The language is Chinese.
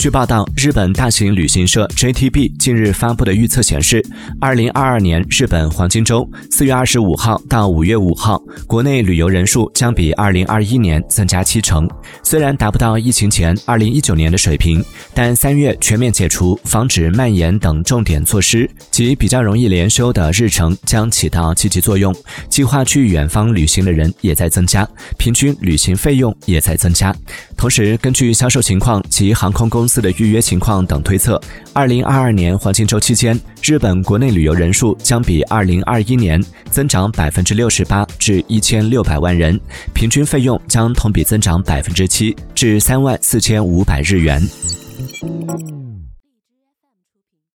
据报道，日本大型旅行社 JTB 近日发布的预测显示，二零二二年日本黄金周四月二十五号到五月五号，国内旅游人数将比二零二一年增加七成。虽然达不到疫情前二零一九年的水平，但三月全面解除防止蔓延等重点措施及比较容易连休的日程将起到积极作用。计划去远方旅行的人也在增加，平均旅行费用也在增加。同时，根据销售情况及航空公司的预约情况等推测，二零二二年黄金周期间，日本国内旅游人数将比二零二一年增长百分之六十八至一千六百万人，平均费用将同比增长百分之七至三万四千五百日元。